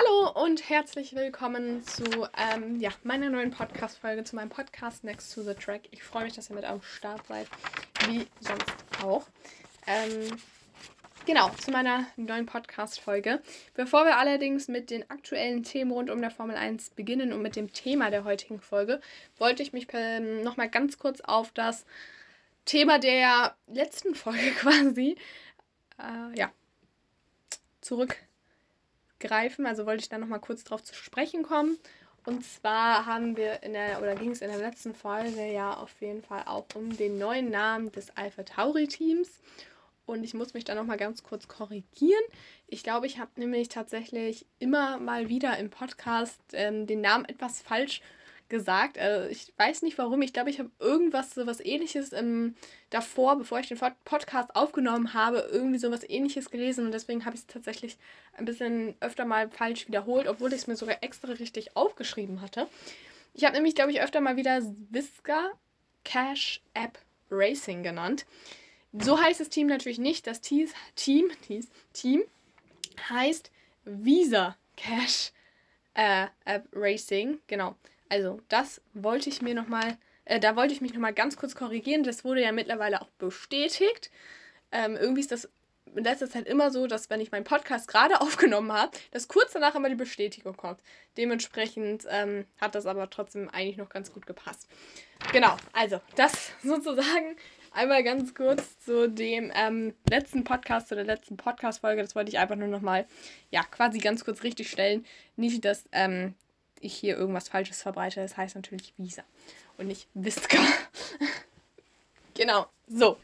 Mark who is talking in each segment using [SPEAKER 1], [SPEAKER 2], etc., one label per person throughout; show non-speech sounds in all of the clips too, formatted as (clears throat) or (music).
[SPEAKER 1] Hallo und herzlich willkommen zu ähm, ja, meiner neuen Podcast-Folge, zu meinem Podcast Next to the Track. Ich freue mich, dass ihr mit am Start seid, wie sonst auch. Ähm, genau, zu meiner neuen Podcast-Folge. Bevor wir allerdings mit den aktuellen Themen rund um der Formel 1 beginnen und mit dem Thema der heutigen Folge, wollte ich mich ähm, nochmal ganz kurz auf das Thema der letzten Folge (laughs) quasi, äh, ja, zurück greifen. Also wollte ich da nochmal kurz drauf zu sprechen kommen. Und zwar haben wir in der, oder ging es in der letzten Folge ja auf jeden Fall auch um den neuen Namen des Alpha Tauri Teams. Und ich muss mich da nochmal ganz kurz korrigieren. Ich glaube, ich habe nämlich tatsächlich immer mal wieder im Podcast ähm, den Namen etwas falsch gesagt. Also ich weiß nicht warum. Ich glaube, ich habe irgendwas so was ähnliches ähm, davor, bevor ich den Podcast aufgenommen habe, irgendwie so was ähnliches gelesen und deswegen habe ich es tatsächlich ein bisschen öfter mal falsch wiederholt, obwohl ich es mir sogar extra richtig aufgeschrieben hatte. Ich habe nämlich, glaube ich, öfter mal wieder Visca Cash App Racing genannt. So heißt das Team natürlich nicht. Das Team, (laughs) Team, Team heißt Visa Cash äh, App Racing. Genau. Also, das wollte ich mir nochmal, äh, da wollte ich mich nochmal ganz kurz korrigieren. Das wurde ja mittlerweile auch bestätigt. Ähm, irgendwie ist das in letzter Zeit immer so, dass wenn ich meinen Podcast gerade (laughs) aufgenommen habe, dass kurz danach immer die Bestätigung kommt. Dementsprechend ähm, hat das aber trotzdem eigentlich noch ganz gut gepasst. Genau, also das (laughs) sozusagen einmal ganz kurz zu dem ähm, letzten Podcast, zu der letzten Podcast-Folge. Das wollte ich einfach nur nochmal, ja, quasi ganz kurz richtig stellen. Nicht, dass ähm, ich hier irgendwas Falsches verbreite. Das heißt natürlich Visa und nicht Visca. (laughs) genau, so.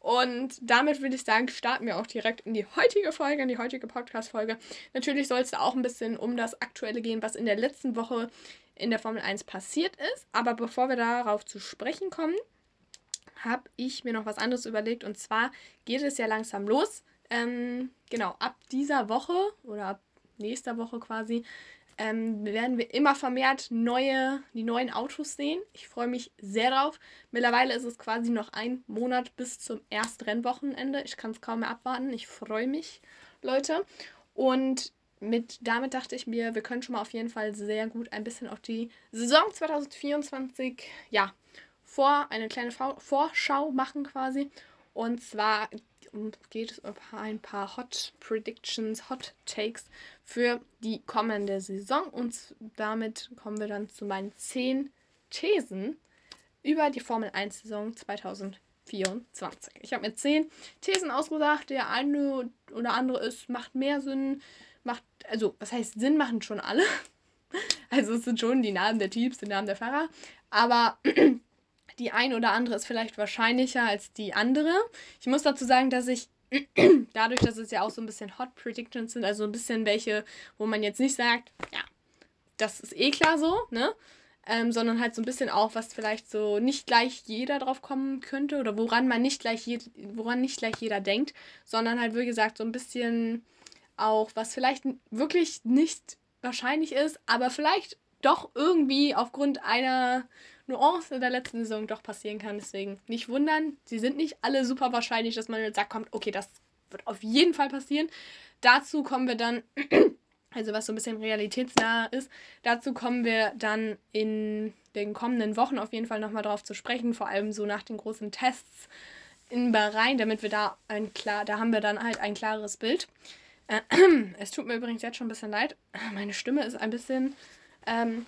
[SPEAKER 1] Und damit würde ich sagen, starten wir auch direkt in die heutige Folge, in die heutige Podcast-Folge. Natürlich soll es da auch ein bisschen um das Aktuelle gehen, was in der letzten Woche in der Formel 1 passiert ist. Aber bevor wir darauf zu sprechen kommen, habe ich mir noch was anderes überlegt. Und zwar geht es ja langsam los. Ähm, genau, ab dieser Woche oder ab nächster Woche quasi ähm, werden wir immer vermehrt neue, die neuen Autos sehen. Ich freue mich sehr drauf. Mittlerweile ist es quasi noch ein Monat bis zum ersten Rennwochenende. Ich kann es kaum mehr abwarten. Ich freue mich, Leute. Und mit, damit dachte ich mir, wir können schon mal auf jeden Fall sehr gut ein bisschen auf die Saison 2024, ja, vor, eine kleine Vorschau machen quasi. Und zwar geht es um ein paar Hot Predictions, Hot Takes für die kommende Saison. Und damit kommen wir dann zu meinen 10 Thesen über die Formel 1 Saison 2024. Ich habe mir 10 Thesen ausgedacht. Der eine oder andere ist, macht mehr Sinn, macht, also was heißt Sinn machen schon alle. (laughs) Also es sind schon die Namen der Teams, die Namen der Fahrer. Aber die ein oder andere ist vielleicht wahrscheinlicher als die andere. Ich muss dazu sagen, dass ich (clears throat) dadurch, dass es ja auch so ein bisschen Hot Predictions sind, also ein bisschen welche, wo man jetzt nicht sagt, ja, das ist eh klar so, ne? Ähm, sondern halt so ein bisschen auch, was vielleicht so nicht gleich jeder drauf kommen könnte oder woran man nicht gleich je, woran nicht gleich jeder denkt, sondern halt wie gesagt so ein bisschen auch, was vielleicht wirklich nicht wahrscheinlich ist, aber vielleicht doch irgendwie aufgrund einer Nuance in der letzten Saison doch passieren kann. Deswegen nicht wundern. Sie sind nicht alle super wahrscheinlich, dass man jetzt sagt, kommt, okay, das wird auf jeden Fall passieren. Dazu kommen wir dann, (clears throat) also was so ein bisschen realitätsnah ist, dazu kommen wir dann in den kommenden Wochen auf jeden Fall nochmal drauf zu sprechen, vor allem so nach den großen Tests in Bahrain, damit wir da ein klar, da haben wir dann halt ein klares Bild. (clears throat) Es tut mir übrigens jetzt schon ein bisschen leid. Meine Stimme ist ein bisschen ähm,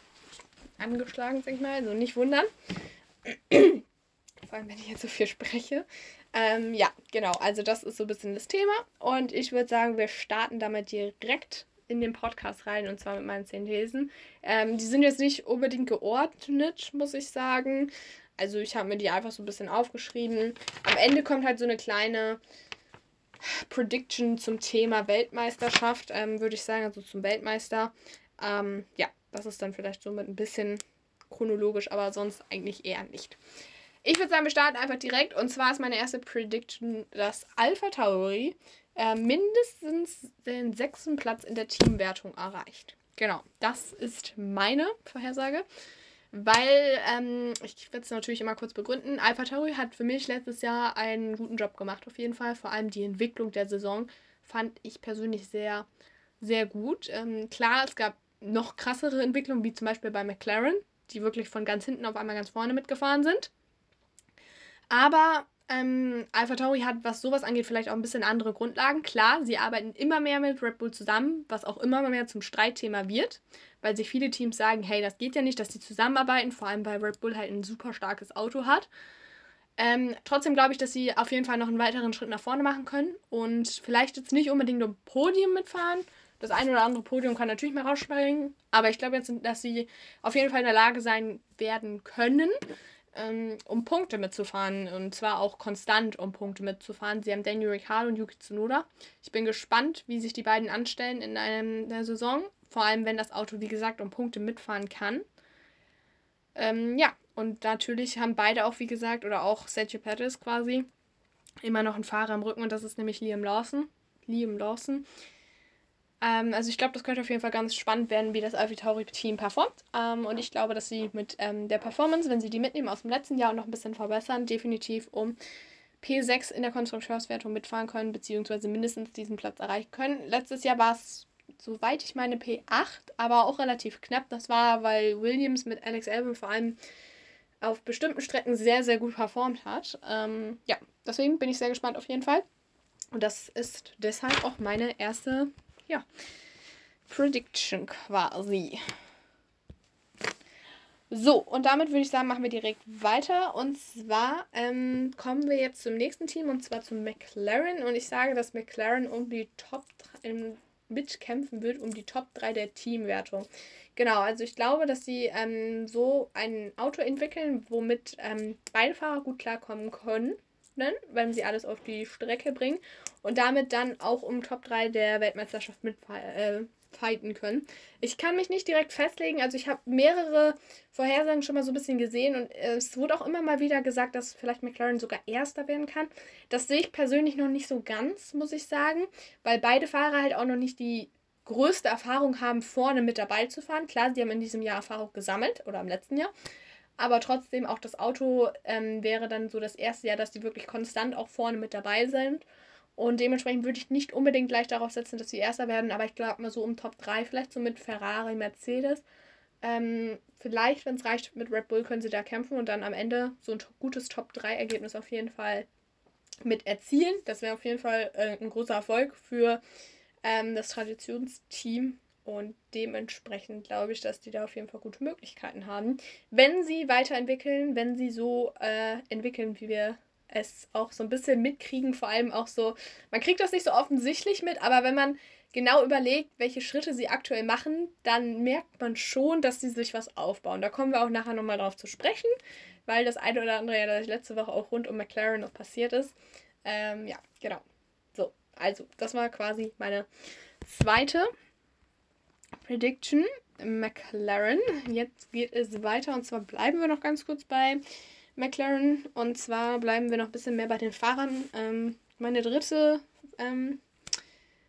[SPEAKER 1] angeschlagen, sag ich mal. Also nicht wundern. Vor allem, wenn ich jetzt so viel spreche. Ähm, ja, genau. Also das ist so ein bisschen das Thema. Und ich würde sagen, wir starten damit direkt in den Podcast rein und zwar mit meinen zehn Thesen. Ähm, die sind jetzt nicht unbedingt geordnet, muss ich sagen. Also ich habe mir die einfach so ein bisschen aufgeschrieben. Am Ende kommt halt so eine kleine Prediction zum Thema Weltmeisterschaft, ähm, würde ich sagen, also zum Weltmeister. Ähm, ja, das ist dann vielleicht so mit ein bisschen chronologisch, aber sonst eigentlich eher nicht. Ich würde sagen, wir starten einfach direkt. Und zwar ist meine erste Prediction, dass Alpha Tauri äh, mindestens den sechsten Platz in der Teamwertung erreicht. Genau, das ist meine Vorhersage. Weil, ähm, ich werde es natürlich immer kurz begründen, Alpha Tauri hat für mich letztes Jahr einen guten Job gemacht, auf jeden Fall. Vor allem die Entwicklung der Saison fand ich persönlich sehr sehr gut. Ähm, klar, es gab noch krassere Entwicklungen, wie zum Beispiel bei McLaren, die wirklich von ganz hinten auf einmal ganz vorne mitgefahren sind. Aber ähm, Alpha Tauri hat, was sowas angeht, vielleicht auch ein bisschen andere Grundlagen. Klar, sie arbeiten immer mehr mit Red Bull zusammen, was auch immer mehr zum Streitthema wird, weil sich viele Teams sagen, hey, das geht ja nicht, dass die zusammenarbeiten, vor allem weil Red Bull halt ein super starkes Auto hat. Ähm, trotzdem glaube ich, dass sie auf jeden Fall noch einen weiteren Schritt nach vorne machen können und vielleicht jetzt nicht unbedingt um Podium mitfahren. Das eine oder andere Podium kann natürlich mal rausspringen, aber ich glaube jetzt, dass sie auf jeden Fall in der Lage sein werden können, ähm, um Punkte mitzufahren. Und zwar auch konstant, um Punkte mitzufahren. Sie haben Daniel Ricciardo und Yuki Tsunoda. Ich bin gespannt, wie sich die beiden anstellen in einer Saison. Vor allem, wenn das Auto, wie gesagt, um Punkte mitfahren kann. Ähm, ja, und natürlich haben beide auch, wie gesagt, oder auch Sergio Perez quasi, immer noch einen Fahrer im Rücken und das ist nämlich Liam Lawson. Liam Lawson. Ähm, also ich glaube, das könnte auf jeden Fall ganz spannend werden, wie das AlphaTauri-Team performt. Ähm, und ich glaube, dass sie mit ähm, der Performance, wenn sie die mitnehmen aus dem letzten Jahr und noch ein bisschen verbessern, definitiv um P6 in der Konstrukteurswertung mitfahren können, beziehungsweise mindestens diesen Platz erreichen können. Letztes Jahr war es, soweit ich meine, P8, aber auch relativ knapp. Das war, weil Williams mit Alex Albon vor allem auf bestimmten Strecken sehr, sehr gut performt hat. Ähm, ja, deswegen bin ich sehr gespannt auf jeden Fall. Und das ist deshalb auch meine erste ja, Prediction quasi. So, und damit würde ich sagen, machen wir direkt weiter. Und zwar ähm, kommen wir jetzt zum nächsten Team und zwar zum McLaren. Und ich sage, dass McLaren um die Top 3, mitkämpfen wird, um die Top 3 der Teamwertung. Genau, also ich glaube, dass sie ähm, so ein Auto entwickeln, womit ähm, beide Fahrer gut klarkommen können wenn sie alles auf die Strecke bringen und damit dann auch um Top 3 der Weltmeisterschaft mitfighten äh, können. Ich kann mich nicht direkt festlegen, also ich habe mehrere Vorhersagen schon mal so ein bisschen gesehen und es wurde auch immer mal wieder gesagt, dass vielleicht McLaren sogar Erster werden kann. Das sehe ich persönlich noch nicht so ganz, muss ich sagen, weil beide Fahrer halt auch noch nicht die größte Erfahrung haben, vorne mit dabei zu fahren. Klar, sie haben in diesem Jahr Erfahrung gesammelt oder im letzten Jahr. Aber trotzdem, auch das Auto ähm, wäre dann so das erste Jahr, dass die wirklich konstant auch vorne mit dabei sind. Und dementsprechend würde ich nicht unbedingt gleich darauf setzen, dass sie Erster werden, aber ich glaube mal so um Top 3, vielleicht so mit Ferrari, Mercedes. Ähm, vielleicht, wenn es reicht, mit Red Bull können sie da kämpfen und dann am Ende so ein gutes Top 3-Ergebnis auf jeden Fall mit erzielen. Das wäre auf jeden Fall äh, ein großer Erfolg für ähm, das Traditionsteam und dementsprechend glaube ich, dass die da auf jeden Fall gute Möglichkeiten haben. Wenn sie weiterentwickeln, wenn sie so äh, entwickeln, wie wir es auch so ein bisschen mitkriegen, vor allem auch so, man kriegt das nicht so offensichtlich mit, aber wenn man genau überlegt, welche Schritte sie aktuell machen, dann merkt man schon, dass sie sich was aufbauen. Da kommen wir auch nachher nochmal drauf zu sprechen, weil das eine oder andere ja letzte Woche auch rund um McLaren noch passiert ist. Ähm, ja, genau. So, also, das war quasi meine zweite Prediction. McLaren. Jetzt geht es weiter und zwar bleiben wir noch ganz kurz bei McLaren und zwar bleiben wir noch ein bisschen mehr bei den Fahrern. Ähm, meine dritte ähm,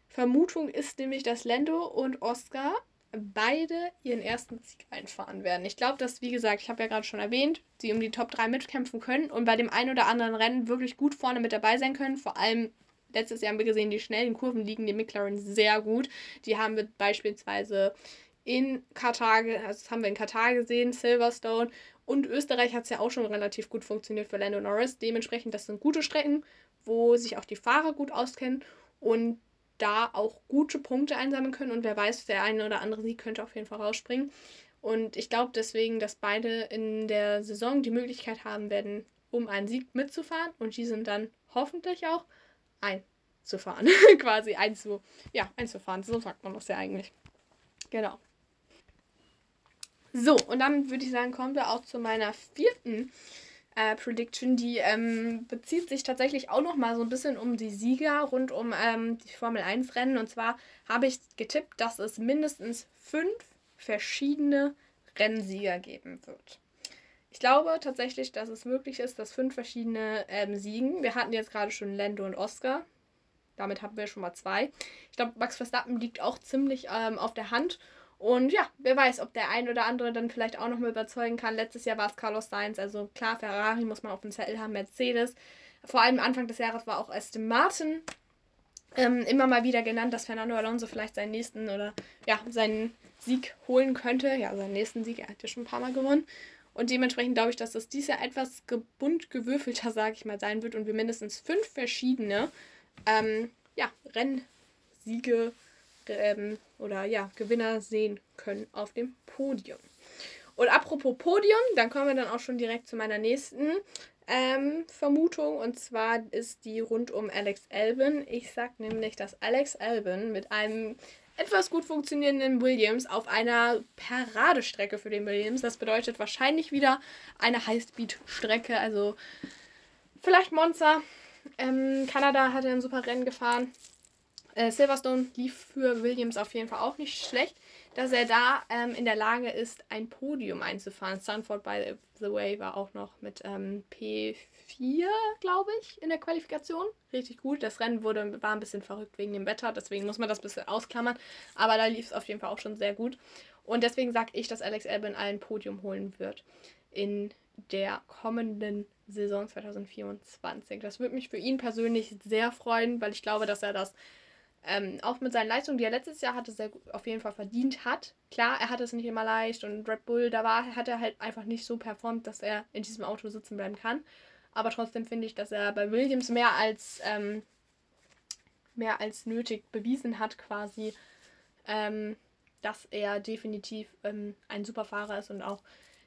[SPEAKER 1] Vermutung ist nämlich, dass Lando und Oscar beide ihren ersten Sieg einfahren werden. Ich glaube, dass, wie gesagt, ich habe ja gerade schon erwähnt, sie um die Top 3 mitkämpfen können und bei dem einen oder anderen Rennen wirklich gut vorne mit dabei sein können. Vor allem letztes Jahr haben wir gesehen, die schnellen Kurven liegen die McLaren sehr gut. Die haben wir beispielsweise in Katar, also das haben wir in Katar gesehen, Silverstone und Österreich hat es ja auch schon relativ gut funktioniert für Lando Norris. Dementsprechend, das sind gute Strecken, wo sich auch die Fahrer gut auskennen und da auch gute Punkte einsammeln können. Und wer weiß, der eine oder andere Sieg könnte auf jeden Fall rausspringen. Und ich glaube deswegen, dass beide in der Saison die Möglichkeit haben werden, um einen Sieg mitzufahren und die sind dann hoffentlich auch einzufahren. (laughs) Quasi einzu, ja, einzufahren. So sagt man das ja eigentlich. Genau. So, und dann würde ich sagen, kommen wir auch zu meiner vierten äh, Prediction. Die ähm, bezieht sich tatsächlich auch noch mal so ein bisschen um die Sieger rund um ähm, die Formel 1 Rennen. Und zwar habe ich getippt, dass es mindestens fünf verschiedene Rennsieger geben wird. Ich glaube tatsächlich, dass es möglich ist, dass fünf verschiedene ähm, siegen. Wir hatten jetzt gerade schon Lando und Oscar. Damit haben wir schon mal zwei. Ich glaube, Max Verstappen liegt auch ziemlich ähm, auf der Hand. Und ja, wer weiß, ob der ein oder andere dann vielleicht auch noch mal überzeugen kann. Letztes Jahr war es Carlos Sainz. Also klar, Ferrari muss man auf dem Zettel haben, Mercedes. Vor allem Anfang des Jahres war auch Aston Martin ähm, immer mal wieder genannt, dass Fernando Alonso vielleicht seinen nächsten oder ja, seinen Sieg holen könnte. Ja, seinen nächsten Sieg, er hat ja schon ein paar Mal gewonnen. Und dementsprechend glaube ich, dass das dieses Jahr etwas bunt gewürfelter, sage ich mal, sein wird und wir mindestens fünf verschiedene ähm, ja, Rennsiege ähm, oder ja, Gewinner sehen können auf dem Podium. Und apropos Podium, dann kommen wir dann auch schon direkt zu meiner nächsten ähm, Vermutung. Und zwar ist die rund um Alex Albin. Ich sag nämlich, dass Alex Albin mit einem etwas gut funktionierenden Williams auf einer Paradestrecke für den Williams. Das bedeutet wahrscheinlich wieder eine Highspeed-Strecke, also vielleicht Monza. Ähm, Kanada hatte ein super Rennen gefahren. Äh, Silverstone lief für Williams auf jeden Fall auch nicht schlecht, dass er da ähm, in der Lage ist, ein Podium einzufahren. Stanford, by the way, war auch noch mit ähm, P4, glaube ich, in der Qualifikation. Richtig gut. Das Rennen wurde, war ein bisschen verrückt wegen dem Wetter, deswegen muss man das ein bisschen ausklammern. Aber da lief es auf jeden Fall auch schon sehr gut. Und deswegen sage ich, dass Alex Albin ein Podium holen wird in der kommenden Saison 2024. Das würde mich für ihn persönlich sehr freuen, weil ich glaube, dass er das ähm, auch mit seinen Leistungen, die er letztes Jahr hatte, sehr auf jeden Fall verdient hat. Klar, er hatte es nicht immer leicht und Red Bull, da war, hat er halt einfach nicht so performt, dass er in diesem Auto sitzen bleiben kann. Aber trotzdem finde ich, dass er bei Williams mehr als, ähm, mehr als nötig bewiesen hat, quasi, ähm, dass er definitiv ähm, ein super Fahrer ist und auch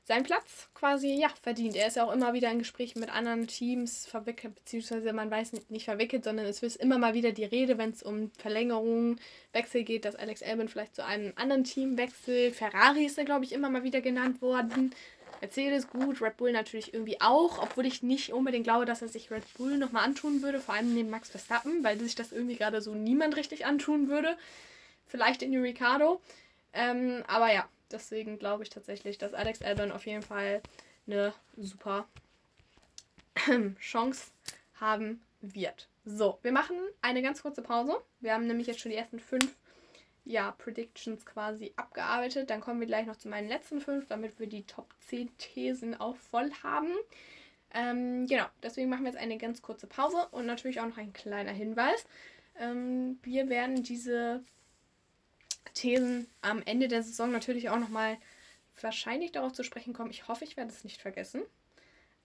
[SPEAKER 1] seinen Platz quasi ja, verdient. Er ist ja auch immer wieder in Gesprächen mit anderen Teams verwickelt, beziehungsweise man weiß nicht, nicht verwickelt, sondern es ist immer mal wieder die Rede, wenn es um Verlängerungen, Wechsel geht, dass Alex Albon vielleicht zu einem anderen Team wechselt. Ferrari ist da, glaube ich, immer mal wieder genannt worden. Mercedes gut, Red Bull natürlich irgendwie auch, obwohl ich nicht unbedingt glaube, dass er sich Red Bull nochmal antun würde, vor allem neben Max Verstappen, weil sich das irgendwie gerade so niemand richtig antun würde. Vielleicht in Ricardo. Ähm, aber ja, Deswegen glaube ich tatsächlich, dass Alex Albon auf jeden Fall eine super (clears throat) Chance haben wird. So, wir machen eine ganz kurze Pause. Wir haben nämlich jetzt schon die ersten fünf ja, Predictions quasi abgearbeitet. Dann kommen wir gleich noch zu meinen letzten fünf, damit wir die Top 10 Thesen auch voll haben. Ähm, genau, deswegen machen wir jetzt eine ganz kurze Pause und natürlich auch noch ein kleiner Hinweis. Ähm, wir werden diese Thesen am Ende der Saison natürlich auch nochmal wahrscheinlich darauf zu sprechen kommen. Ich hoffe, ich werde es nicht vergessen.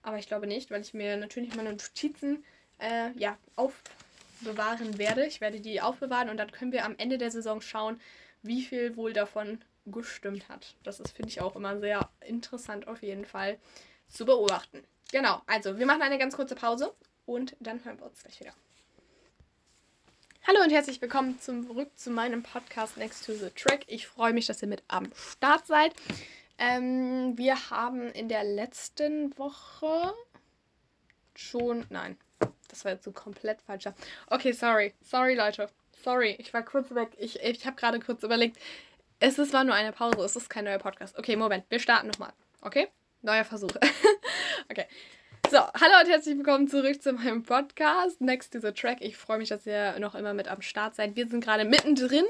[SPEAKER 1] Aber ich glaube nicht, weil ich mir natürlich meine Notizen äh, ja, aufbewahren werde. Ich werde die aufbewahren und dann können wir am Ende der Saison schauen, wie viel wohl davon gestimmt hat. Das ist, finde ich, auch immer sehr interessant auf jeden Fall zu beobachten. Genau, also wir machen eine ganz kurze Pause und dann hören wir uns gleich wieder. Hallo und herzlich willkommen zurück zu meinem Podcast Next to the Track. Ich freue mich, dass ihr mit am Start seid. Ähm, wir haben in der letzten Woche schon. Nein, das war jetzt so komplett falscher. Okay, sorry. Sorry, Leute. Sorry, ich war kurz weg. Ich, ich habe gerade kurz überlegt. Es ist, war nur eine Pause, es ist kein neuer Podcast. Okay, Moment, wir starten nochmal. Okay? Neuer Versuch. (laughs) okay. So, hallo und herzlich willkommen zurück zu meinem Podcast Next to the Track. Ich freue mich, dass ihr noch immer mit am Start seid. Wir sind gerade mittendrin,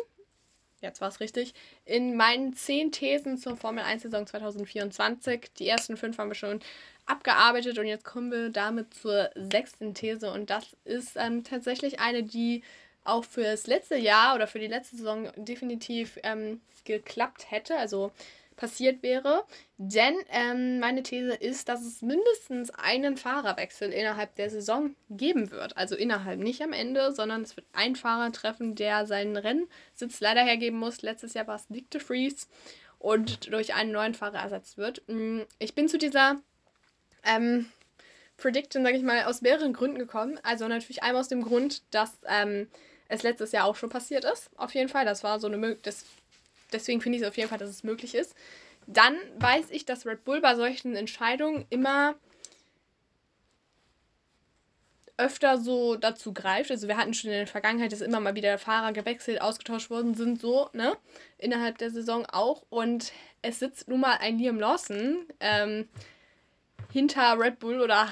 [SPEAKER 1] jetzt war es richtig, in meinen 10 Thesen zur Formel 1 Saison 2024. Die ersten fünf haben wir schon abgearbeitet und jetzt kommen wir damit zur sechsten These und das ist ähm, tatsächlich eine, die auch für das letzte Jahr oder für die letzte Saison definitiv ähm, geklappt hätte. Also passiert wäre. Denn ähm, meine These ist, dass es mindestens einen Fahrerwechsel innerhalb der Saison geben wird. Also innerhalb, nicht am Ende, sondern es wird ein Fahrer treffen, der seinen Rennsitz leider hergeben muss. Letztes Jahr war es Nick de Vries und durch einen neuen Fahrer ersetzt wird. Mm, ich bin zu dieser ähm, Prediction, sage ich mal, aus mehreren Gründen gekommen. Also natürlich einmal aus dem Grund, dass ähm, es letztes Jahr auch schon passiert ist. Auf jeden Fall, das war so eine Möglichkeit, deswegen finde ich es auf jeden Fall, dass es möglich ist. Dann weiß ich, dass Red Bull bei solchen Entscheidungen immer öfter so dazu greift. Also wir hatten schon in der Vergangenheit, dass immer mal wieder Fahrer gewechselt, ausgetauscht worden sind, so, ne? Innerhalb der Saison auch. Und es sitzt nun mal ein Liam Lawson ähm, hinter Red Bull oder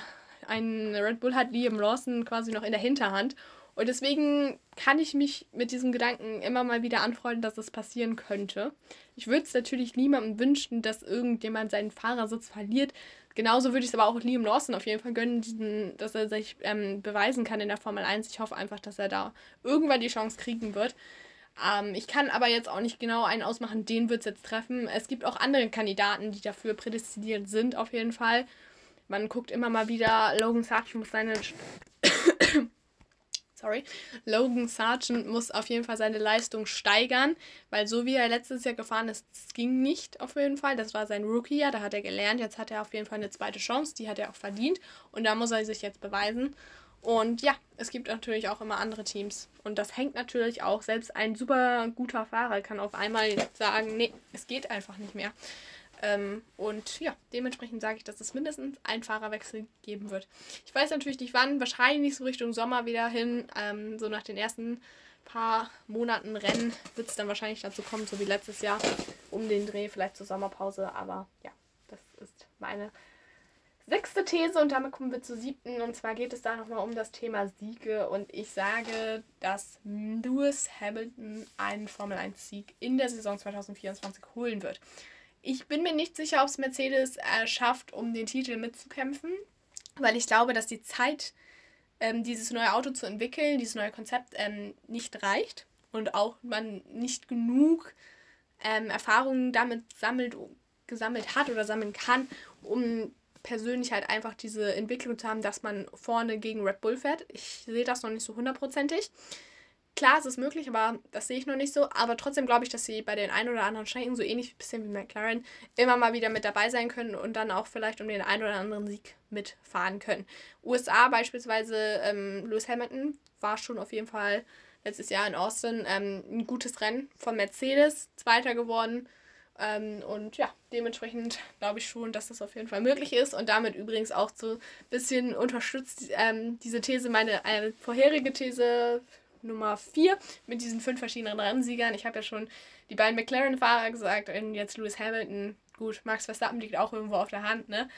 [SPEAKER 1] ein Red Bull hat Liam Lawson quasi noch in der Hinterhand. Und deswegen kann ich mich mit diesem Gedanken immer mal wieder anfreunden, dass es passieren könnte. Ich würde es natürlich niemandem wünschen, dass irgendjemand seinen Fahrersitz verliert. Genauso würde ich es aber auch Liam Lawson auf jeden Fall gönnen, diesen, dass er sich ähm, beweisen kann in der Formel 1. Ich hoffe einfach, dass er da irgendwann die Chance kriegen wird. Ähm, ich kann aber jetzt auch nicht genau einen ausmachen, den wird es jetzt treffen. Es gibt auch andere Kandidaten, die dafür prädestiniert sind, auf jeden Fall. Man guckt immer mal wieder, Logan Sargent muss seine. Sorry. Logan Sargent muss auf jeden Fall seine Leistung steigern, weil so wie er letztes Jahr gefahren ist, das ging nicht auf jeden Fall. Das war sein Rookie-Jahr, da hat er gelernt. Jetzt hat er auf jeden Fall eine zweite Chance, die hat er auch verdient. Und da muss er sich jetzt beweisen. Und ja, es gibt natürlich auch immer andere Teams. Und das hängt natürlich auch, selbst ein super guter Fahrer kann auf einmal sagen, nee, es geht einfach nicht mehr. Ähm, und ja, dementsprechend sage ich, dass es mindestens einen Fahrerwechsel geben wird. Ich weiß natürlich nicht wann, wahrscheinlich nicht so Richtung Sommer wieder hin. Ähm, so nach den ersten paar Monaten Rennen wird es dann wahrscheinlich dazu kommen, so wie letztes Jahr, um den Dreh, vielleicht zur Sommerpause. Aber ja, das ist meine sechste These und damit kommen wir zur siebten. Und zwar geht es da nochmal um das Thema Siege. Und ich sage, dass Lewis Hamilton einen Formel 1-Sieg in der Saison 2024 holen wird. Ich bin mir nicht sicher, ob es Mercedes äh, schafft, um den Titel mitzukämpfen, weil ich glaube, dass die Zeit, ähm, dieses neue Auto zu entwickeln, dieses neue Konzept ähm, nicht reicht und auch man nicht genug ähm, Erfahrungen damit sammelt, gesammelt hat oder sammeln kann, um persönlich halt einfach diese Entwicklung zu haben, dass man vorne gegen Red Bull fährt. Ich sehe das noch nicht so hundertprozentig. Klar, es ist möglich, aber das sehe ich noch nicht so. Aber trotzdem glaube ich, dass sie bei den ein oder anderen Strecken, so ähnlich ein bisschen wie McLaren, immer mal wieder mit dabei sein können und dann auch vielleicht um den einen oder anderen Sieg mitfahren können. USA beispielsweise, ähm, Lewis Hamilton war schon auf jeden Fall letztes Jahr in Austin ähm, ein gutes Rennen von Mercedes, Zweiter geworden. Ähm, und ja, dementsprechend glaube ich schon, dass das auf jeden Fall möglich ist und damit übrigens auch so ein bisschen unterstützt ähm, diese These, meine eine vorherige These Nummer 4 mit diesen fünf verschiedenen Rennsiegern. Ich habe ja schon die beiden McLaren-Fahrer gesagt und jetzt Lewis Hamilton. Gut, Max Verstappen liegt auch irgendwo auf der Hand, ne?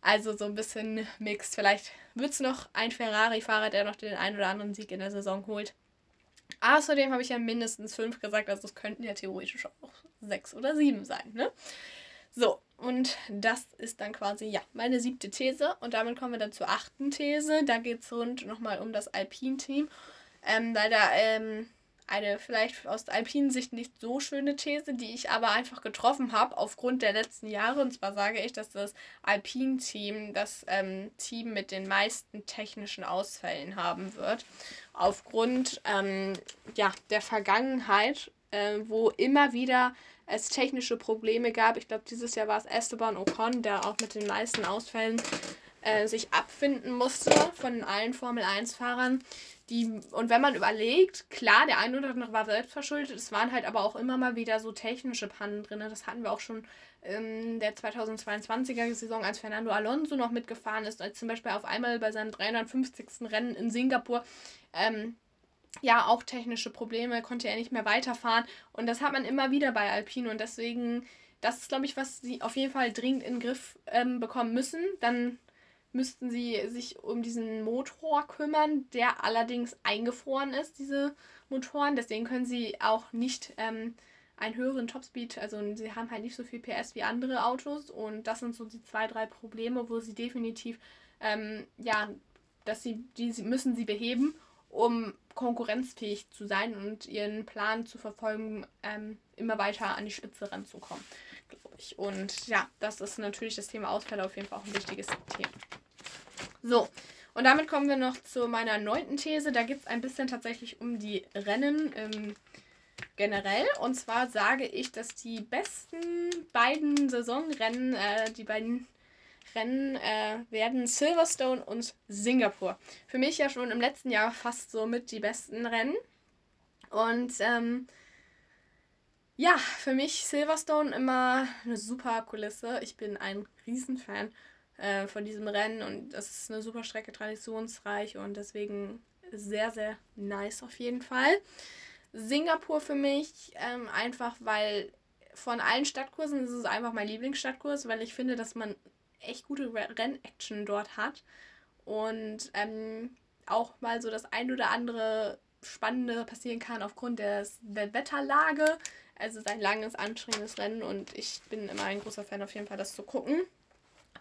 [SPEAKER 1] Also so ein bisschen mixed. Vielleicht wird es noch ein Ferrari-Fahrer, der noch den einen oder anderen Sieg in der Saison holt. Außerdem habe ich ja mindestens fünf gesagt, also es könnten ja theoretisch auch sechs oder sieben sein, ne? So, und das ist dann quasi, ja, meine siebte These. Und damit kommen wir dann zur achten These. Da geht es rund nochmal um das Alpine-Team. Ähm, leider ähm, eine vielleicht aus alpinen Sicht nicht so schöne These, die ich aber einfach getroffen habe aufgrund der letzten Jahre. Und zwar sage ich, dass das Alpin-Team das ähm, Team mit den meisten technischen Ausfällen haben wird. Aufgrund ähm, ja, der Vergangenheit, äh, wo immer wieder es technische Probleme gab. Ich glaube, dieses Jahr war es Esteban Ocon, der auch mit den meisten Ausfällen äh, sich abfinden musste von allen Formel 1-Fahrern. Die, und wenn man überlegt, klar, der eine oder andere war selbstverschuldet, es waren halt aber auch immer mal wieder so technische Pannen drin. Das hatten wir auch schon in der 2022er Saison, als Fernando Alonso noch mitgefahren ist, als zum Beispiel auf einmal bei seinem 350. Rennen in Singapur. Ähm, ja, auch technische Probleme, konnte er nicht mehr weiterfahren. Und das hat man immer wieder bei Alpine. Und deswegen, das ist, glaube ich, was sie auf jeden Fall dringend in den Griff ähm, bekommen müssen. Dann müssten sie sich um diesen Motor kümmern, der allerdings eingefroren ist, diese Motoren. Deswegen können sie auch nicht ähm, einen höheren Topspeed, also sie haben halt nicht so viel PS wie andere Autos. Und das sind so die zwei, drei Probleme, wo sie definitiv, ähm, ja, dass sie, die müssen sie beheben, um konkurrenzfähig zu sein und ihren Plan zu verfolgen, ähm, immer weiter an die Spitze ranzukommen. Und ja, das ist natürlich das Thema Ausfälle auf jeden Fall auch ein wichtiges Thema. So, und damit kommen wir noch zu meiner neunten These. Da geht es ein bisschen tatsächlich um die Rennen ähm, generell. Und zwar sage ich, dass die besten beiden Saisonrennen, äh, die beiden Rennen äh, werden Silverstone und Singapur. Für mich ja schon im letzten Jahr fast so mit die besten Rennen. Und ähm, ja, für mich Silverstone immer eine super Kulisse. Ich bin ein Riesenfan äh, von diesem Rennen und das ist eine super Strecke, traditionsreich und deswegen sehr, sehr nice auf jeden Fall. Singapur für mich ähm, einfach, weil von allen Stadtkursen ist es einfach mein Lieblingsstadtkurs, weil ich finde, dass man echt gute Rennaction dort hat. Und ähm, auch mal so das ein oder andere Spannende passieren kann aufgrund des, der Wetterlage. Also es ist ein langes, anstrengendes Rennen und ich bin immer ein großer Fan auf jeden Fall, das zu gucken.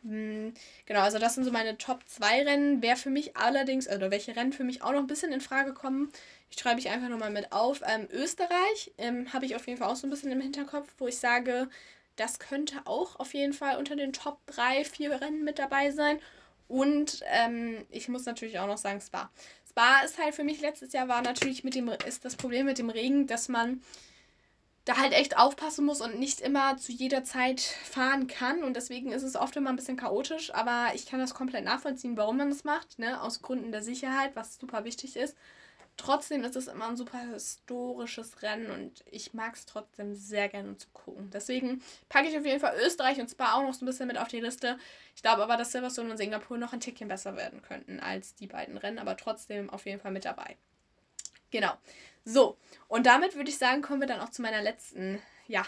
[SPEAKER 1] Hm, genau, also das sind so meine Top 2 Rennen. Wer für mich allerdings, oder welche Rennen für mich auch noch ein bisschen in Frage kommen, ich schreibe ich einfach nochmal mit auf. Ähm, Österreich ähm, habe ich auf jeden Fall auch so ein bisschen im Hinterkopf, wo ich sage, das könnte auch auf jeden Fall unter den Top 3, 4 Rennen mit dabei sein. Und ähm, ich muss natürlich auch noch sagen, Spa. Spa ist halt für mich letztes Jahr war natürlich mit dem, ist das Problem mit dem Regen, dass man da halt echt aufpassen muss und nicht immer zu jeder Zeit fahren kann. Und deswegen ist es oft immer ein bisschen chaotisch, aber ich kann das komplett nachvollziehen, warum man das macht, ne? Aus Gründen der Sicherheit, was super wichtig ist. Trotzdem ist es immer ein super historisches Rennen und ich mag es trotzdem sehr gerne zu gucken. Deswegen packe ich auf jeden Fall Österreich und Spa auch noch so ein bisschen mit auf die Liste. Ich glaube aber, dass Silverstone und Singapur noch ein Tickchen besser werden könnten als die beiden Rennen, aber trotzdem auf jeden Fall mit dabei. Genau. So, und damit würde ich sagen, kommen wir dann auch zu meiner letzten, ja,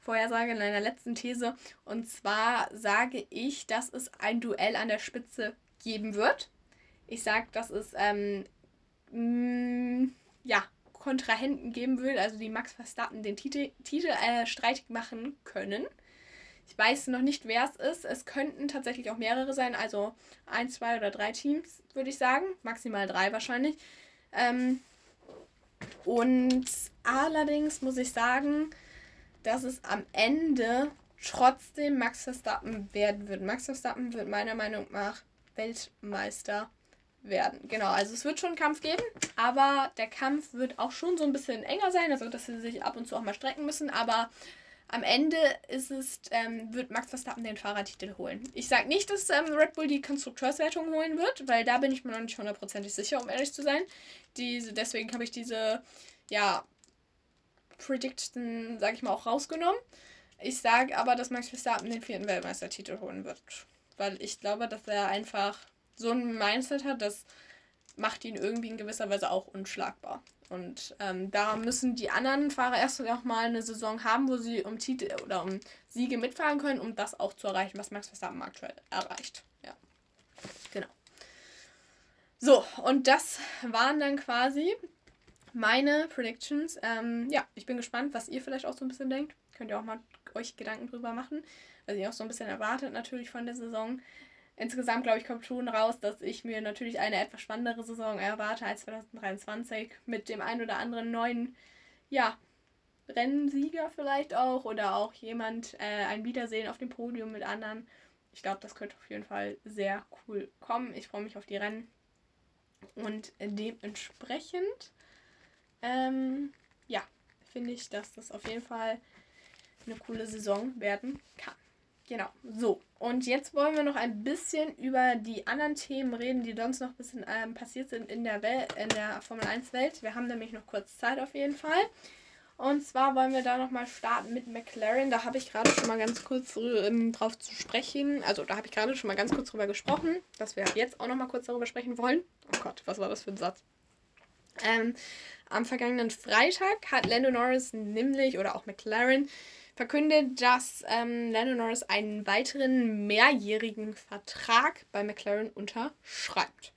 [SPEAKER 1] Vorhersage, meiner letzten These. Und zwar sage ich, dass es ein Duell an der Spitze geben wird. Ich sage, dass es ähm, mh, mm, ja, Kontrahenten geben will, also die Max Verstappen den Titel, Titel äh, streitig machen können. Ich weiß noch nicht, wer es ist. Es könnten tatsächlich auch mehrere sein, also ein, zwei oder drei Teams, würde ich sagen. Maximal drei wahrscheinlich. Ähm, und allerdings muss ich sagen, dass es am Ende trotzdem Max Verstappen werden wird. Max Verstappen wird meiner Meinung nach Weltmeister werden. Genau, also es wird schon einen Kampf geben, aber der Kampf wird auch schon so ein bisschen enger sein, also dass sie sich ab und zu auch mal strecken müssen, aber am Ende ist es, ähm, wird Max Verstappen den Fahrertitel holen. Ich sage nicht, dass ähm, Red Bull die Konstrukteurswertung holen wird, weil da bin ich mir noch nicht hundertprozentig sicher, um ehrlich zu sein. Diese, deswegen habe ich diese, ja, Prediction, sage ich mal, auch rausgenommen. Ich sage aber, dass Max Verstappen den vierten Weltmeistertitel holen wird. Weil ich glaube, dass er einfach so ein Mindset hat, das macht ihn irgendwie in gewisser Weise auch unschlagbar. Und ähm, da müssen die anderen Fahrer erst noch mal eine Saison haben, wo sie um Titel oder um Siege mitfahren können, um das auch zu erreichen, was Max Verstappen aktuell erreicht. Ja. Genau. So, und das waren dann quasi meine Predictions. Ähm, ja, ich bin gespannt, was ihr vielleicht auch so ein bisschen denkt. Könnt ihr auch mal euch Gedanken drüber machen, was ihr auch so ein bisschen erwartet natürlich von der Saison insgesamt, glaube ich, kommt schon raus, dass ich mir natürlich eine etwas spannendere Saison erwarte als 2023 mit dem ein oder anderen neuen, ja, Rennsieger vielleicht auch oder auch jemand, äh, ein Wiedersehen auf dem Podium mit anderen. Ich glaube, das könnte auf jeden Fall sehr cool kommen. Ich freue mich auf die Rennen. Und dementsprechend, ähm, ja, finde ich, dass das auf jeden Fall eine coole Saison werden kann. Genau, so. Und jetzt wollen wir noch ein bisschen über die anderen Themen reden, die sonst noch ein bisschen ähm, passiert sind in der, Welt, in der Formel 1 Welt. Wir haben nämlich noch kurz Zeit auf jeden Fall. Und zwar wollen wir da nochmal starten mit McLaren. Da habe ich gerade schon mal ganz kurz ähm, drauf zu sprechen. Also da habe ich gerade schon mal ganz kurz drüber gesprochen, dass wir jetzt auch nochmal kurz darüber sprechen wollen. Oh Gott, was war das für ein Satz? Ähm, am vergangenen Freitag hat Lando Norris nämlich, oder auch McLaren, verkündet, dass ähm, Lando Norris einen weiteren mehrjährigen Vertrag bei McLaren unterschreibt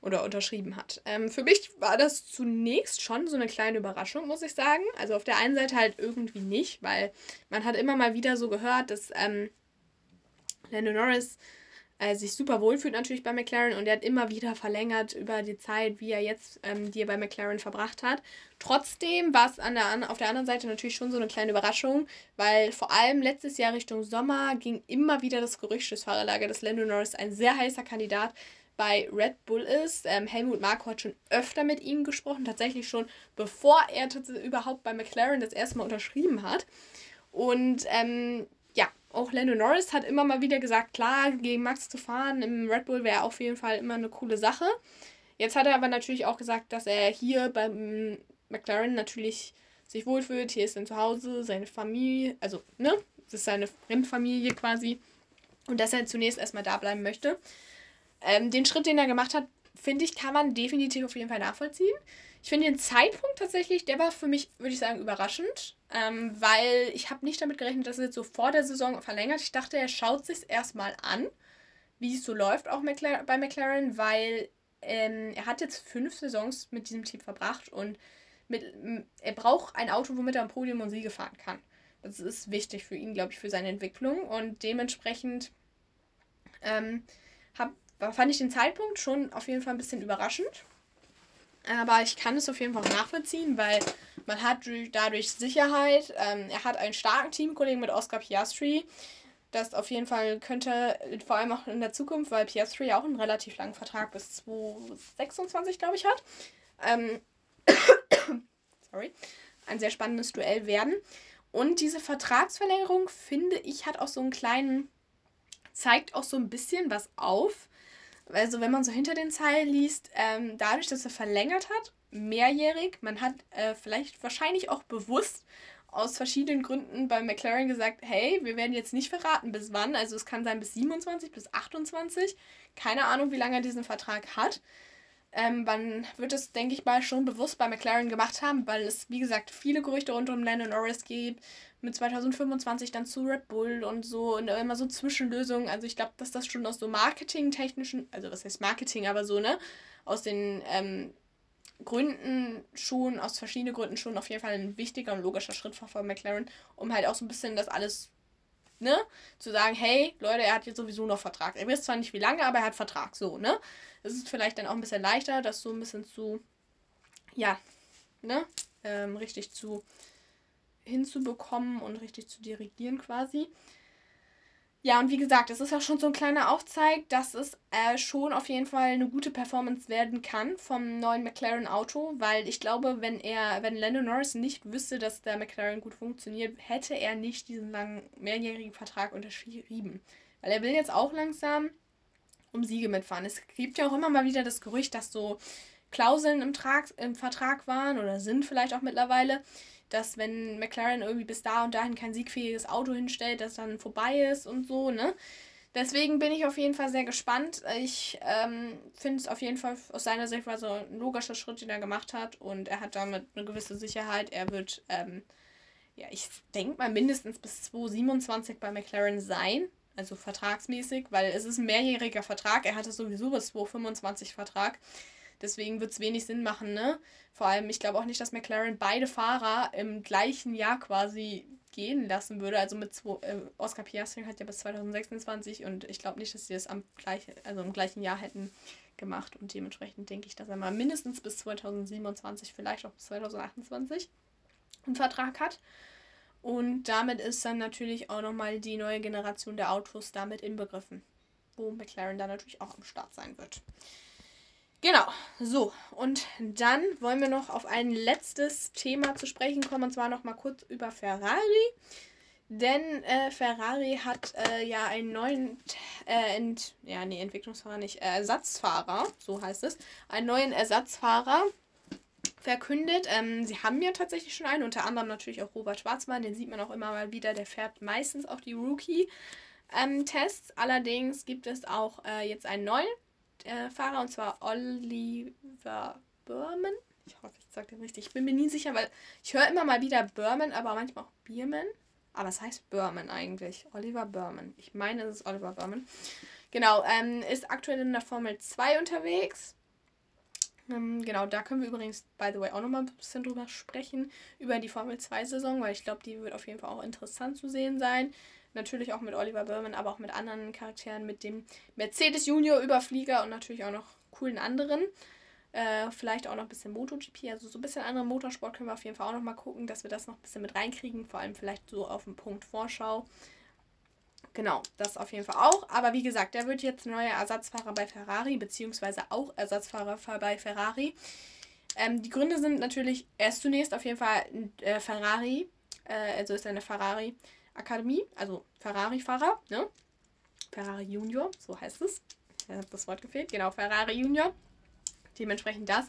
[SPEAKER 1] oder unterschrieben hat. Ähm, für mich war das zunächst schon so eine kleine Überraschung, muss ich sagen. Also auf der einen Seite halt irgendwie nicht, weil man hat immer mal wieder so gehört, dass ähm, Lando Norris äh, sich super wohlfühlt natürlich bei McLaren und er hat immer wieder verlängert über die Zeit, wie er jetzt ähm, die er bei McLaren verbracht hat. Trotzdem war es an der, auf der anderen Seite natürlich schon so eine kleine Überraschung, weil vor allem letztes Jahr Richtung Sommer ging immer wieder das Gerücht des Fahrerlager, dass Lando Norris ein sehr heißer Kandidat bei Red Bull ist. Ähm, Helmut Marko hat schon öfter mit ihm gesprochen, tatsächlich schon bevor er überhaupt bei McLaren das erste Mal unterschrieben hat. Und ähm, auch Lando Norris hat immer mal wieder gesagt, klar, gegen Max zu fahren im Red Bull wäre auf jeden Fall immer eine coole Sache. Jetzt hat er aber natürlich auch gesagt, dass er hier beim McLaren natürlich sich wohlfühlt. Hier ist sein Zuhause, seine Familie, also, ne? Das ist seine Fremdfamilie quasi. Und dass er zunächst erstmal da bleiben möchte. Ähm, den Schritt, den er gemacht hat, finde ich, kann man definitiv auf jeden Fall nachvollziehen. Ich finde den Zeitpunkt tatsächlich, der war für mich, würde ich sagen, überraschend, ähm, weil ich habe nicht damit gerechnet, dass er jetzt so vor der Saison verlängert. Ich dachte, er schaut sich erstmal an, wie es so läuft, auch McLaren, bei McLaren, weil ähm, er hat jetzt fünf Saisons mit diesem Team verbracht und mit, er braucht ein Auto, womit er am Podium und Siege fahren kann. Das ist wichtig für ihn, glaube ich, für seine Entwicklung. Und dementsprechend ähm, hab, fand ich den Zeitpunkt schon auf jeden Fall ein bisschen überraschend. Aber ich kann es auf jeden Fall nachvollziehen, weil man hat dadurch Sicherheit. Ähm, er hat einen starken Teamkollegen mit Oscar Piastri. Das auf jeden Fall könnte, vor allem auch in der Zukunft, weil Piastri auch einen relativ langen Vertrag bis 2026, glaube ich, hat. Ähm, (coughs) sorry. Ein sehr spannendes Duell werden. Und diese Vertragsverlängerung, finde ich, hat auch so einen kleinen, zeigt auch so ein bisschen was auf also wenn man so hinter den Zeilen liest, ähm, dadurch, dass er verlängert hat, mehrjährig, man hat äh, vielleicht wahrscheinlich auch bewusst aus verschiedenen Gründen bei McLaren gesagt, hey, wir werden jetzt nicht verraten, bis wann. Also es kann sein bis 27, bis 28. Keine Ahnung, wie lange er diesen Vertrag hat. Ähm, man wird es, denke ich mal, schon bewusst bei McLaren gemacht haben, weil es, wie gesagt, viele Gerüchte rund um Landon Norris gibt. Mit 2025 dann zu Red Bull und so und immer so Zwischenlösungen. Also ich glaube, dass das schon aus so marketingtechnischen, also was heißt Marketing, aber so, ne? Aus den ähm, Gründen schon, aus verschiedenen Gründen schon auf jeden Fall ein wichtiger und logischer Schritt war von McLaren, um halt auch so ein bisschen das alles ne, zu sagen, hey, Leute, er hat jetzt sowieso noch Vertrag. Er weiß zwar nicht wie lange, aber er hat Vertrag, so, ne? Es ist vielleicht dann auch ein bisschen leichter, das so ein bisschen zu, ja, ne, ähm, richtig zu hinzubekommen und richtig zu dirigieren quasi. Ja, und wie gesagt, es ist auch schon so ein kleiner Aufzeig, dass es äh, schon auf jeden Fall eine gute Performance werden kann vom neuen McLaren Auto, weil ich glaube, wenn er, wenn Lando Norris nicht wüsste, dass der McLaren gut funktioniert, hätte er nicht diesen langen mehrjährigen Vertrag unterschrieben. Weil er will jetzt auch langsam um Siege mitfahren. Es gibt ja auch immer mal wieder das Gerücht, dass so Klauseln im, Trag, im Vertrag waren oder sind vielleicht auch mittlerweile, dass wenn McLaren irgendwie bis da und dahin kein siegfähiges Auto hinstellt, das dann vorbei ist und so, ne? Deswegen bin ich auf jeden Fall sehr gespannt. Ich ähm, finde es auf jeden Fall aus seiner Sicht war so ein logischer Schritt, den er gemacht hat und er hat damit eine gewisse Sicherheit. Er wird, ähm, ja, ich denke mal mindestens bis 2027 bei McLaren sein, also vertragsmäßig, weil es ist ein mehrjähriger Vertrag. Er hatte sowieso bis 2025 Vertrag. Deswegen wird es wenig Sinn machen, ne? Vor allem, ich glaube auch nicht, dass McLaren beide Fahrer im gleichen Jahr quasi gehen lassen würde. Also mit zwei, äh, Oscar Piastri hat ja bis 2026 und ich glaube nicht, dass sie das am gleichen, also im gleichen Jahr hätten gemacht. Und dementsprechend denke ich, dass er mal mindestens bis 2027, vielleicht auch bis 2028 einen Vertrag hat. Und damit ist dann natürlich auch nochmal die neue Generation der Autos damit inbegriffen, wo McLaren dann natürlich auch am Start sein wird. Genau, so. Und dann wollen wir noch auf ein letztes Thema zu sprechen kommen, und zwar noch mal kurz über Ferrari. Denn äh, Ferrari hat äh, ja einen neuen, äh, Ent, ja, nee, Entwicklungsfahrer nicht, äh, Ersatzfahrer, so heißt es, einen neuen Ersatzfahrer verkündet. Ähm, sie haben ja tatsächlich schon einen, unter anderem natürlich auch Robert Schwarzmann, den sieht man auch immer mal wieder, der fährt meistens auch die Rookie-Tests. Ähm, Allerdings gibt es auch äh, jetzt einen neuen äh, Fahrer und zwar Oliver Berman. Ich hoffe, ich sage den richtig. Ich bin mir nie sicher, weil ich höre immer mal wieder Berman, aber manchmal auch Bierman. Aber es heißt Berman eigentlich. Oliver Berman. Ich meine, es ist Oliver Berman. Genau, ähm, ist aktuell in der Formel 2 unterwegs. Ähm, genau, da können wir übrigens, by the way, auch nochmal ein bisschen drüber sprechen. Über die Formel 2-Saison, weil ich glaube, die wird auf jeden Fall auch interessant zu sehen sein. Natürlich auch mit Oliver Berman, aber auch mit anderen Charakteren, mit dem Mercedes Junior Überflieger und natürlich auch noch coolen anderen. Äh, vielleicht auch noch ein bisschen MotoGP, also so ein bisschen anderen Motorsport können wir auf jeden Fall auch noch mal gucken, dass wir das noch ein bisschen mit reinkriegen, vor allem vielleicht so auf den Punkt Vorschau. Genau, das auf jeden Fall auch. Aber wie gesagt, der wird jetzt neuer Ersatzfahrer bei Ferrari, beziehungsweise auch Ersatzfahrer bei Ferrari. Ähm, die Gründe sind natürlich, er ist zunächst auf jeden Fall äh, Ferrari, äh, also ist er eine Ferrari Akademie, also Ferrari-Fahrer, ne? Ferrari Junior, so heißt es. Ich habe das Wort gefehlt. Genau, Ferrari Junior. Dementsprechend das.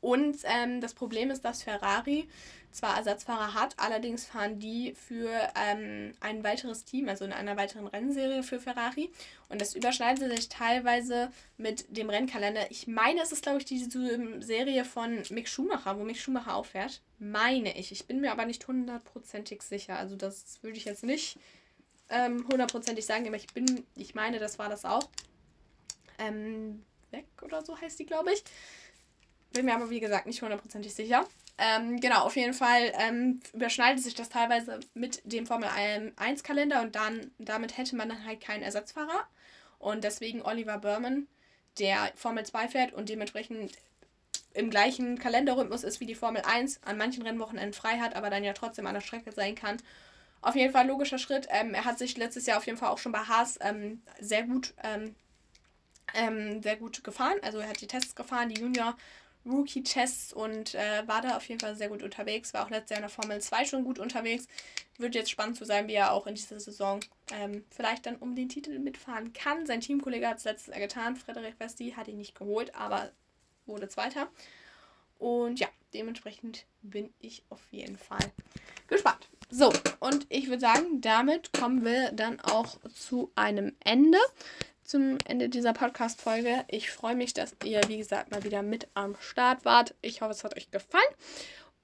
[SPEAKER 1] Und ähm, das Problem ist, dass Ferrari zwar Ersatzfahrer hat, allerdings fahren die für ähm, ein weiteres Team, also in einer weiteren Rennserie für Ferrari. Und das überschneidet sich teilweise mit dem Rennkalender. Ich meine, es ist, glaube ich, diese Serie von Mick Schumacher, wo Mick Schumacher auffährt. Meine ich. Ich bin mir aber nicht hundertprozentig sicher. Also das würde ich jetzt nicht ähm, hundertprozentig sagen, aber ich bin, ich meine, das war das auch. Ähm, weg oder so heißt die, glaube ich. Bin mir aber, wie gesagt, nicht hundertprozentig sicher. Ähm, genau, auf jeden Fall ähm, überschneidet sich das teilweise mit dem Formel 1 Kalender und dann damit hätte man dann halt keinen Ersatzfahrer. Und deswegen Oliver Berman, der Formel 2 fährt und dementsprechend im gleichen Kalenderrhythmus ist wie die Formel 1, an manchen Rennwochenenden frei hat, aber dann ja trotzdem an der Strecke sein kann. Auf jeden Fall logischer Schritt. Ähm, er hat sich letztes Jahr auf jeden Fall auch schon bei Haas ähm, sehr gut ähm, ähm sehr gut gefahren. Also er hat die Tests gefahren, die Junior Rookie-Tests und äh, war da auf jeden Fall sehr gut unterwegs. War auch letztes Jahr in der Formel 2 schon gut unterwegs. Wird jetzt spannend zu sein, wie er auch in dieser Saison ähm, vielleicht dann um den Titel mitfahren kann. Sein Teamkollege hat es letztes Jahr getan. Frederik Westi hat ihn nicht geholt, aber wurde Zweiter. Und ja, dementsprechend bin ich auf jeden Fall gespannt. So, und ich würde sagen, damit kommen wir dann auch zu einem Ende. Zum Ende dieser Podcast-Folge. Ich freue mich, dass ihr, wie gesagt, mal wieder mit am Start wart. Ich hoffe, es hat euch gefallen.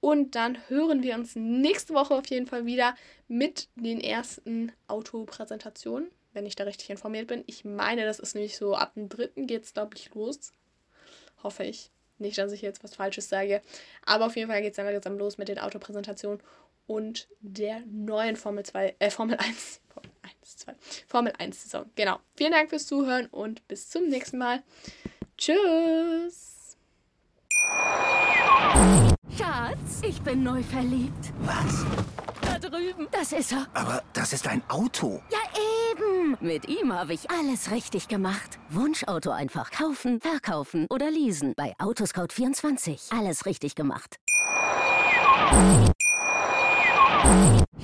[SPEAKER 1] Und dann hören wir uns nächste Woche auf jeden Fall wieder mit den ersten Autopräsentationen, wenn ich da richtig informiert bin. Ich meine, das ist nämlich so ab dem dritten geht es, glaube ich, los. Hoffe ich. Nicht, dass ich jetzt was Falsches sage. Aber auf jeden Fall geht es dann langsam los mit den Autopräsentationen und der neuen Formel 2, äh, Formel 1. Formel 1, 2. Formel 1 Saison. Genau. Vielen Dank fürs Zuhören und bis zum nächsten Mal. Tschüss.
[SPEAKER 2] Schatz, ich bin neu verliebt.
[SPEAKER 3] Was?
[SPEAKER 2] Da drüben. Das ist er.
[SPEAKER 3] Aber das ist ein Auto.
[SPEAKER 2] Ja, eben. Mit ihm habe ich alles richtig gemacht. Wunschauto einfach kaufen, verkaufen oder leasen. Bei Autoscout24. Alles richtig gemacht.